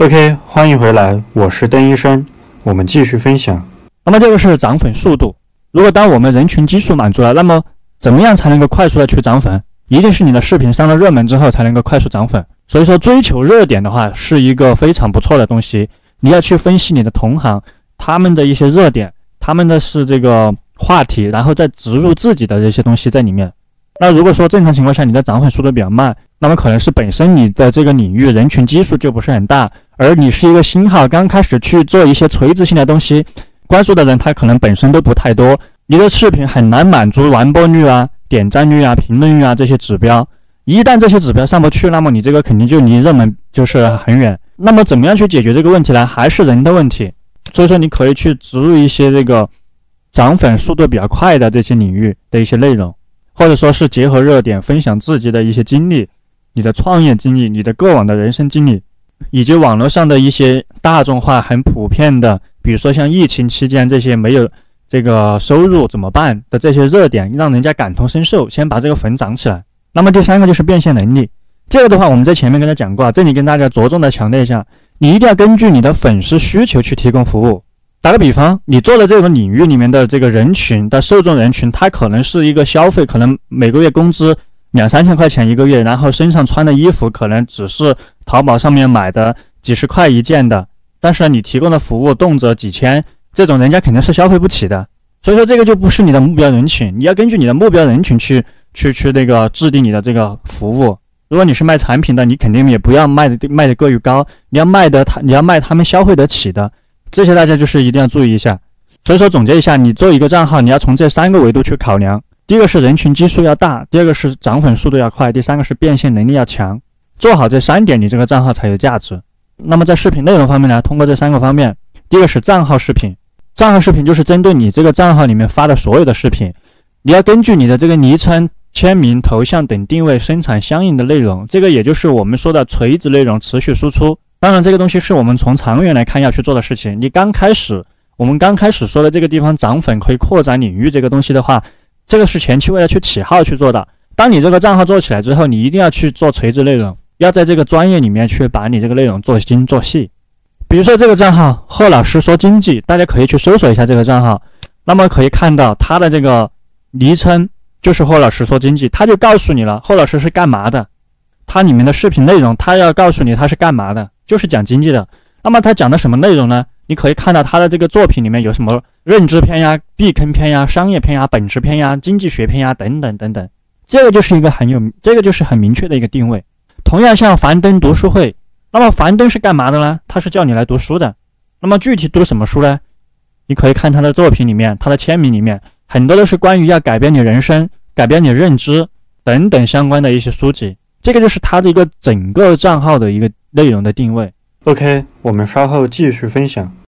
OK，欢迎回来，我是邓医生，我们继续分享。那么这个是涨粉速度。如果当我们人群基数满足了，那么怎么样才能够快速的去涨粉？一定是你的视频上了热门之后才能够快速涨粉。所以说，追求热点的话是一个非常不错的东西。你要去分析你的同行他们的一些热点，他们的是这个话题，然后再植入自己的这些东西在里面。那如果说正常情况下你的涨粉速度比较慢，那么可能是本身你的这个领域人群基数就不是很大。而你是一个新号，刚开始去做一些垂直性的东西，关注的人他可能本身都不太多，你的视频很难满足完播率啊、点赞率啊、评论率啊这些指标。一旦这些指标上不去，那么你这个肯定就离热门就是很远。那么怎么样去解决这个问题呢？还是人的问题。所以说你可以去植入一些这个涨粉速度比较快的这些领域的一些内容，或者说是结合热点分享自己的一些经历，你的创业经历、你的过往的人生经历。以及网络上的一些大众化、很普遍的，比如说像疫情期间这些没有这个收入怎么办的这些热点，让人家感同身受，先把这个粉涨起来。那么第三个就是变现能力，这个的话我们在前面跟他讲过，这里跟大家着重的强调一下，你一定要根据你的粉丝需求去提供服务。打个比方，你做的这个领域里面的这个人群的受众人群，他可能是一个消费，可能每个月工资。两三千块钱一个月，然后身上穿的衣服可能只是淘宝上面买的几十块一件的，但是你提供的服务动辄几千，这种人家肯定是消费不起的。所以说这个就不是你的目标人群，你要根据你的目标人群去去去那个制定你的这个服务。如果你是卖产品的，你肯定也不要卖的卖的过于高，你要卖的他你要卖他们消费得起的，这些大家就是一定要注意一下。所以说总结一下，你做一个账号，你要从这三个维度去考量。第一个是人群基数要大，第二个是涨粉速度要快，第三个是变现能力要强。做好这三点，你这个账号才有价值。那么在视频内容方面呢？通过这三个方面，第一个是账号视频，账号视频就是针对你这个账号里面发的所有的视频，你要根据你的这个昵称、签名、头像等定位生产相应的内容。这个也就是我们说的垂直内容持续输出。当然，这个东西是我们从长远来看要去做的事情。你刚开始，我们刚开始说的这个地方涨粉可以扩展领域这个东西的话。这个是前期为了去起号去做的。当你这个账号做起来之后，你一定要去做垂直内容，要在这个专业里面去把你这个内容做精做细。比如说这个账号贺老师说经济，大家可以去搜索一下这个账号，那么可以看到他的这个昵称就是贺老师说经济，他就告诉你了贺老师是干嘛的，他里面的视频内容他要告诉你他是干嘛的，就是讲经济的。那么他讲的什么内容呢？你可以看到他的这个作品里面有什么认知篇呀、避坑篇呀、商业篇呀、本质篇呀、经济学篇呀等等等等，这个就是一个很有，这个就是很明确的一个定位。同样像樊登读书会，那么樊登是干嘛的呢？他是叫你来读书的。那么具体读什么书呢？你可以看他的作品里面，他的签名里面很多都是关于要改变你人生、改变你认知等等相关的一些书籍。这个就是他的一个整个账号的一个内容的定位。OK，我们稍后继续分享。